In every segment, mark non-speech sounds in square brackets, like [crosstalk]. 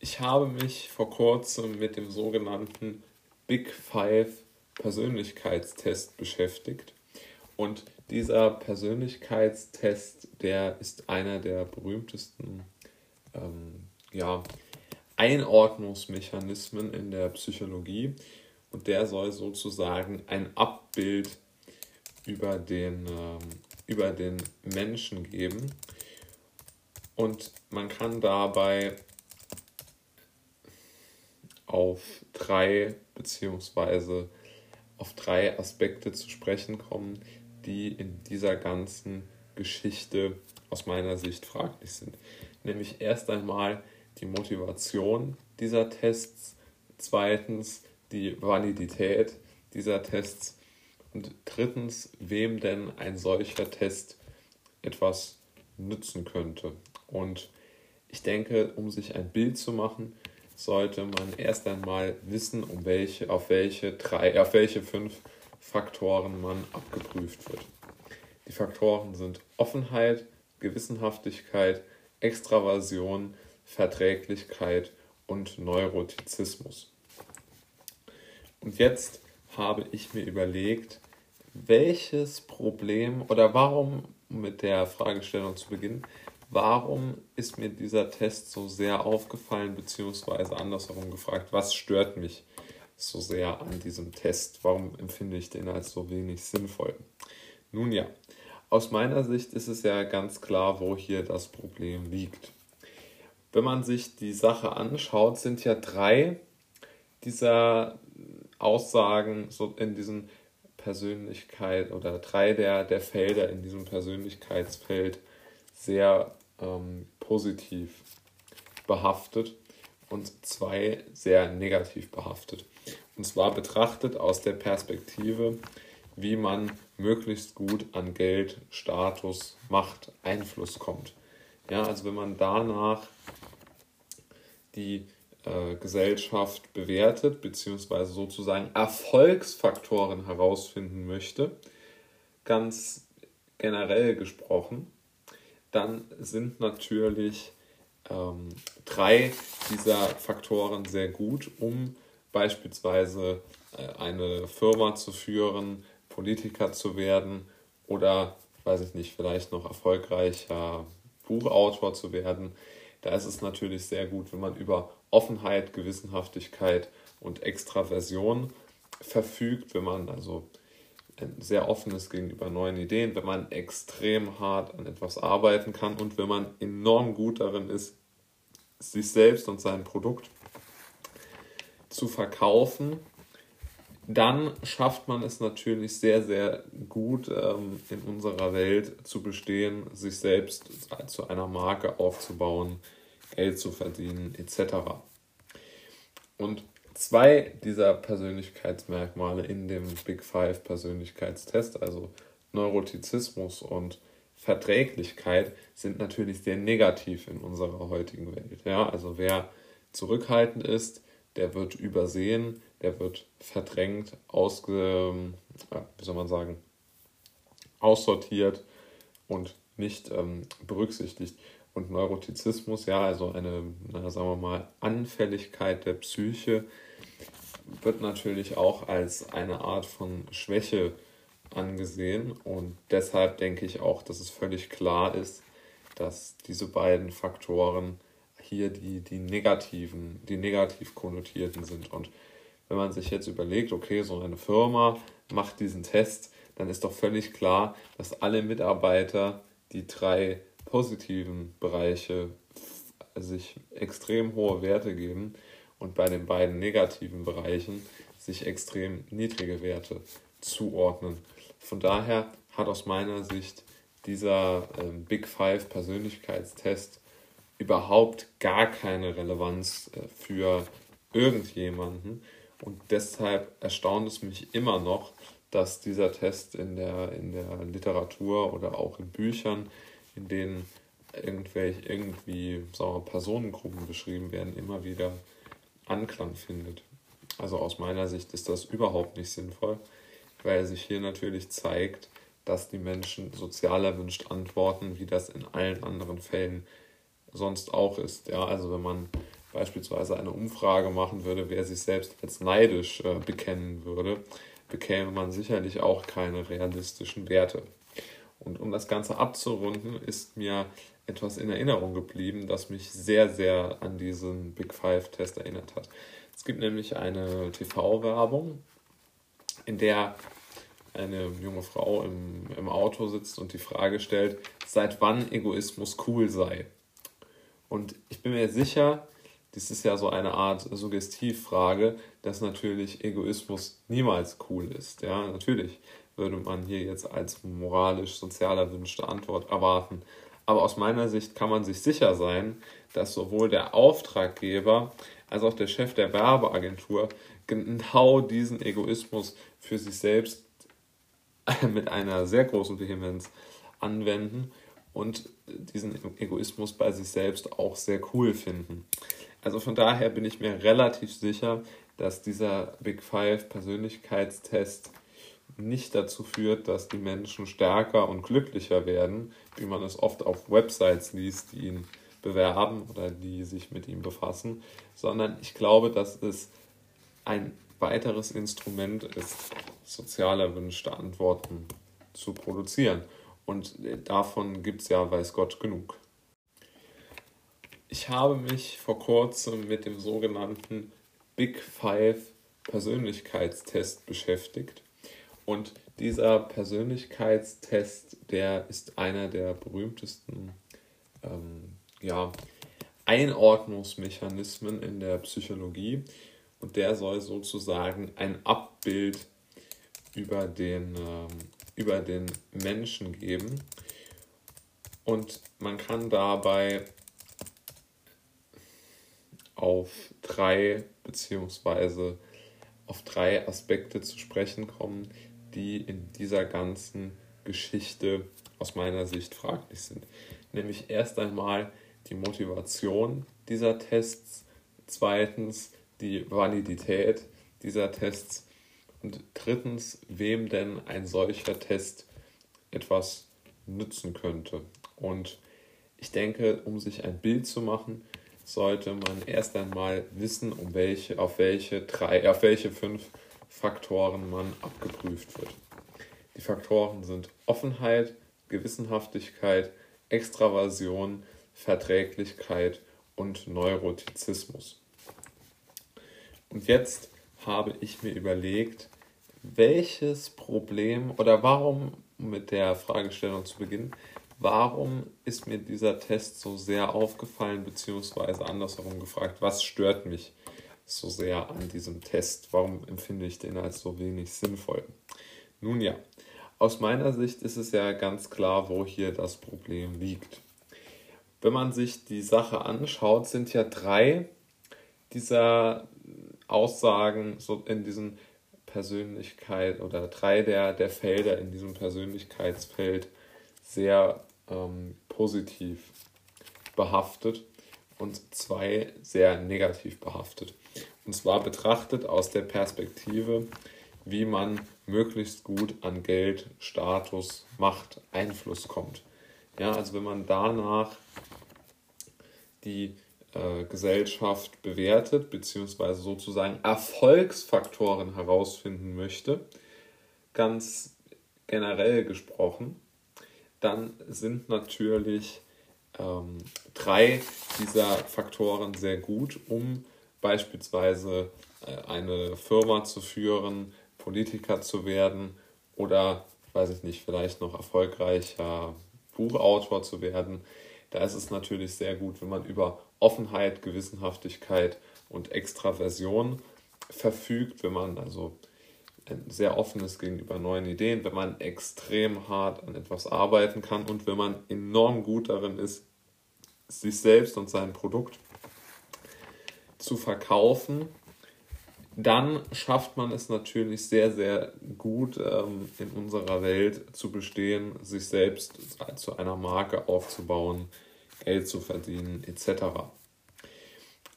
Ich habe mich vor kurzem mit dem sogenannten Big Five Persönlichkeitstest beschäftigt. Und dieser Persönlichkeitstest, der ist einer der berühmtesten ähm, ja, Einordnungsmechanismen in der Psychologie. Und der soll sozusagen ein Abbild über den, ähm, über den Menschen geben. Und man kann dabei auf drei beziehungsweise auf drei Aspekte zu sprechen kommen, die in dieser ganzen Geschichte aus meiner Sicht fraglich sind. Nämlich erst einmal die Motivation dieser Tests, zweitens die Validität dieser Tests und drittens, wem denn ein solcher Test etwas nützen könnte. Und ich denke, um sich ein Bild zu machen, sollte man erst einmal wissen, um welche, auf welche drei, auf welche fünf Faktoren man abgeprüft wird. Die Faktoren sind Offenheit, Gewissenhaftigkeit, Extraversion, Verträglichkeit und Neurotizismus. Und jetzt habe ich mir überlegt, welches Problem oder warum, mit der Fragestellung zu beginnen, warum ist mir dieser Test so sehr aufgefallen, beziehungsweise andersherum gefragt, was stört mich so sehr an diesem Test? Warum empfinde ich den als so wenig sinnvoll? Nun ja, aus meiner Sicht ist es ja ganz klar, wo hier das Problem liegt. Wenn man sich die Sache anschaut, sind ja drei dieser Aussagen so in diesem Persönlichkeit oder drei der, der Felder in diesem Persönlichkeitsfeld sehr ähm, positiv behaftet und zwei sehr negativ behaftet. Und zwar betrachtet aus der Perspektive, wie man möglichst gut an Geld, Status, Macht, Einfluss kommt. Ja, also wenn man danach die äh, Gesellschaft bewertet, beziehungsweise sozusagen Erfolgsfaktoren herausfinden möchte, ganz generell gesprochen, dann sind natürlich ähm, drei dieser Faktoren sehr gut, um beispielsweise äh, eine Firma zu führen, Politiker zu werden oder, weiß ich nicht, vielleicht noch erfolgreicher Buchautor zu werden. Da ist es natürlich sehr gut, wenn man über Offenheit, Gewissenhaftigkeit und Extraversion verfügt, wenn man also sehr offen ist gegenüber neuen Ideen, wenn man extrem hart an etwas arbeiten kann und wenn man enorm gut darin ist, sich selbst und sein Produkt zu verkaufen, dann schafft man es natürlich sehr, sehr gut ähm, in unserer Welt zu bestehen, sich selbst zu einer Marke aufzubauen, Geld zu verdienen etc. Und zwei dieser Persönlichkeitsmerkmale in dem Big Five Persönlichkeitstest, also Neurotizismus und Verträglichkeit, sind natürlich sehr negativ in unserer heutigen Welt. Ja, also wer zurückhaltend ist, der wird übersehen, der wird verdrängt, ausge, wie soll man sagen, aussortiert und nicht ähm, berücksichtigt. Und Neurotizismus, ja, also eine, na, sagen wir mal, Anfälligkeit der Psyche, wird natürlich auch als eine Art von Schwäche angesehen und deshalb denke ich auch, dass es völlig klar ist, dass diese beiden Faktoren hier die, die negativen, die negativ konnotierten sind. Und wenn man sich jetzt überlegt, okay, so eine Firma macht diesen Test, dann ist doch völlig klar, dass alle Mitarbeiter die drei positiven Bereiche sich extrem hohe Werte geben und bei den beiden negativen Bereichen sich extrem niedrige Werte zuordnen. Von daher hat aus meiner Sicht dieser äh, Big Five Persönlichkeitstest überhaupt gar keine Relevanz äh, für irgendjemanden und deshalb erstaunt es mich immer noch, dass dieser Test in der, in der Literatur oder auch in Büchern, in denen irgendwelche irgendwie wir, Personengruppen beschrieben werden, immer wieder Anklang findet. Also aus meiner Sicht ist das überhaupt nicht sinnvoll, weil sich hier natürlich zeigt, dass die Menschen sozial erwünscht antworten, wie das in allen anderen Fällen sonst auch ist. Ja, also wenn man beispielsweise eine Umfrage machen würde, wer sich selbst als neidisch äh, bekennen würde, bekäme man sicherlich auch keine realistischen Werte. Und um das Ganze abzurunden, ist mir etwas in Erinnerung geblieben, das mich sehr, sehr an diesen Big Five-Test erinnert hat. Es gibt nämlich eine TV-Werbung, in der eine junge Frau im, im Auto sitzt und die Frage stellt, seit wann Egoismus cool sei. Und ich bin mir sicher, das ist ja so eine Art Suggestivfrage, dass natürlich Egoismus niemals cool ist. Ja, natürlich würde man hier jetzt als moralisch-sozial erwünschte Antwort erwarten. Aber aus meiner Sicht kann man sich sicher sein, dass sowohl der Auftraggeber als auch der Chef der Werbeagentur genau diesen Egoismus für sich selbst [laughs] mit einer sehr großen Vehemenz anwenden und diesen Egoismus bei sich selbst auch sehr cool finden. Also von daher bin ich mir relativ sicher, dass dieser Big Five Persönlichkeitstest nicht dazu führt, dass die Menschen stärker und glücklicher werden, wie man es oft auf Websites liest, die ihn bewerben oder die sich mit ihm befassen, sondern ich glaube, dass es ein weiteres Instrument ist, sozial erwünschte Antworten zu produzieren. Und davon gibt es ja, weiß Gott, genug. Ich habe mich vor kurzem mit dem sogenannten Big Five Persönlichkeitstest beschäftigt. Und dieser Persönlichkeitstest, der ist einer der berühmtesten ähm, ja, Einordnungsmechanismen in der Psychologie. Und der soll sozusagen ein Abbild über den, ähm, über den Menschen geben. Und man kann dabei auf drei beziehungsweise auf drei Aspekte zu sprechen kommen, die in dieser ganzen Geschichte aus meiner Sicht fraglich sind. Nämlich erst einmal die Motivation dieser Tests, zweitens die Validität dieser Tests und drittens, wem denn ein solcher Test etwas nützen könnte. Und ich denke, um sich ein Bild zu machen, sollte man erst einmal wissen, um welche, auf welche drei, auf welche fünf Faktoren man abgeprüft wird. Die Faktoren sind Offenheit, Gewissenhaftigkeit, Extraversion, Verträglichkeit und Neurotizismus. Und jetzt habe ich mir überlegt, welches Problem oder warum, um mit der Fragestellung zu beginnen, warum ist mir dieser Test so sehr aufgefallen, beziehungsweise andersherum gefragt, was stört mich so sehr an diesem Test? Warum empfinde ich den als so wenig sinnvoll? Nun ja, aus meiner Sicht ist es ja ganz klar, wo hier das Problem liegt. Wenn man sich die Sache anschaut, sind ja drei dieser Aussagen so in diesem Persönlichkeit oder drei der, der Felder in diesem Persönlichkeitsfeld sehr ähm, positiv behaftet und zwei sehr negativ behaftet. Und zwar betrachtet aus der Perspektive, wie man möglichst gut an Geld, Status, Macht, Einfluss kommt. Ja, also wenn man danach die äh, Gesellschaft bewertet, beziehungsweise sozusagen Erfolgsfaktoren herausfinden möchte, ganz generell gesprochen, dann sind natürlich ähm, drei dieser Faktoren sehr gut, um beispielsweise äh, eine Firma zu führen, Politiker zu werden oder, weiß ich nicht, vielleicht noch erfolgreicher Buchautor zu werden. Da ist es natürlich sehr gut, wenn man über Offenheit, Gewissenhaftigkeit und Extraversion verfügt, wenn man also sehr offen ist gegenüber neuen Ideen, wenn man extrem hart an etwas arbeiten kann und wenn man enorm gut darin ist, sich selbst und sein Produkt zu verkaufen, dann schafft man es natürlich sehr, sehr gut ähm, in unserer Welt zu bestehen, sich selbst zu einer Marke aufzubauen, Geld zu verdienen etc.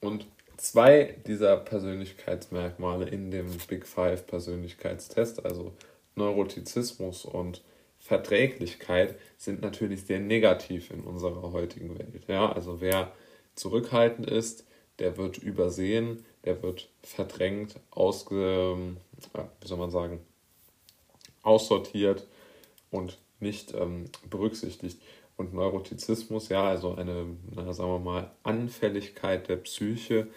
Und zwei dieser Persönlichkeitsmerkmale in dem Big Five Persönlichkeitstest, also Neurotizismus und Verträglichkeit, sind natürlich sehr negativ in unserer heutigen Welt. Ja, also wer zurückhaltend ist, der wird übersehen, der wird verdrängt, ausge, wie soll man sagen, aussortiert und nicht ähm, berücksichtigt. Und Neurotizismus, ja, also eine, na, sagen wir mal, Anfälligkeit der Psyche,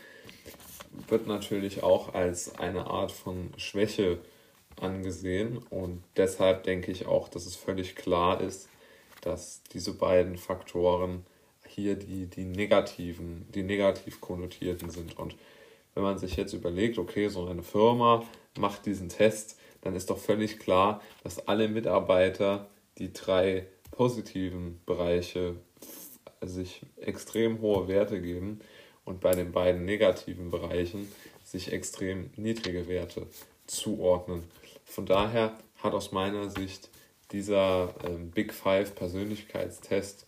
wird natürlich auch als eine Art von Schwäche angesehen. Und deshalb denke ich auch, dass es völlig klar ist, dass diese beiden Faktoren hier die, die negativen, die negativ konnotierten sind. Und wenn man sich jetzt überlegt, okay, so eine Firma macht diesen Test, dann ist doch völlig klar, dass alle Mitarbeiter die drei positiven Bereiche sich extrem hohe Werte geben und bei den beiden negativen Bereichen sich extrem niedrige Werte zuordnen. Von daher hat aus meiner Sicht dieser äh, Big Five Persönlichkeitstest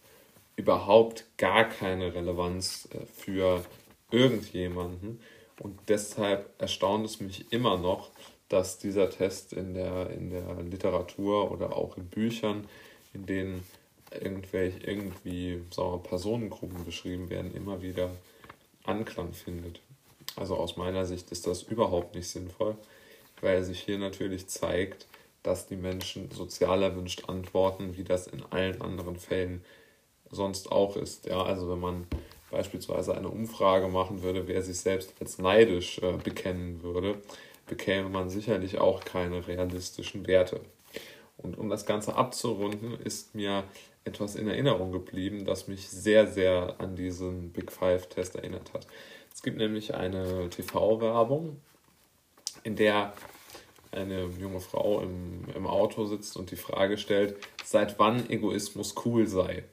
überhaupt gar keine Relevanz äh, für irgendjemanden. Und deshalb erstaunt es mich immer noch, dass dieser Test in der, in der Literatur oder auch in Büchern, in denen irgendwelche irgendwie sagen wir, Personengruppen beschrieben werden, immer wieder Anklang findet. Also aus meiner Sicht ist das überhaupt nicht sinnvoll, weil sich hier natürlich zeigt, dass die Menschen sozial erwünscht antworten, wie das in allen anderen Fällen sonst auch ist. Ja, also wenn man beispielsweise eine Umfrage machen würde, wer sich selbst als neidisch äh, bekennen würde, bekäme man sicherlich auch keine realistischen Werte. Und um das Ganze abzurunden, ist mir etwas in Erinnerung geblieben, das mich sehr, sehr an diesen Big Five-Test erinnert hat. Es gibt nämlich eine TV-Werbung, in der eine junge Frau im, im Auto sitzt und die Frage stellt, seit wann Egoismus cool sei.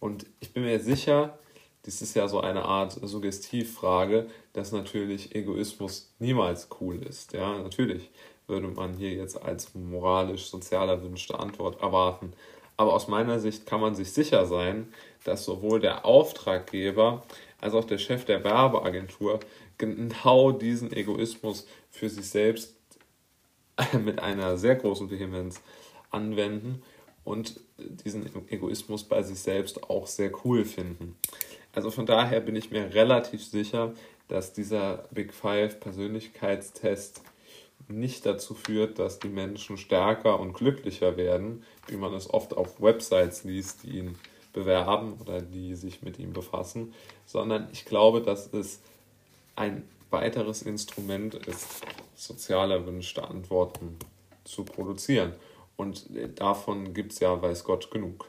Und ich bin mir sicher, das ist ja so eine Art Suggestivfrage, dass natürlich Egoismus niemals cool ist. Ja, natürlich würde man hier jetzt als moralisch sozial erwünschte Antwort erwarten. Aber aus meiner Sicht kann man sich sicher sein, dass sowohl der Auftraggeber als auch der Chef der Werbeagentur genau diesen Egoismus für sich selbst [laughs] mit einer sehr großen Vehemenz anwenden und diesen Egoismus bei sich selbst auch sehr cool finden. Also von daher bin ich mir relativ sicher, dass dieser Big Five Persönlichkeitstest nicht dazu führt, dass die Menschen stärker und glücklicher werden, wie man es oft auf Websites liest, die ihn bewerben oder die sich mit ihm befassen, sondern ich glaube, dass es ein weiteres Instrument ist, sozial erwünschte Antworten zu produzieren. Und davon gibt es ja, weiß Gott, genug.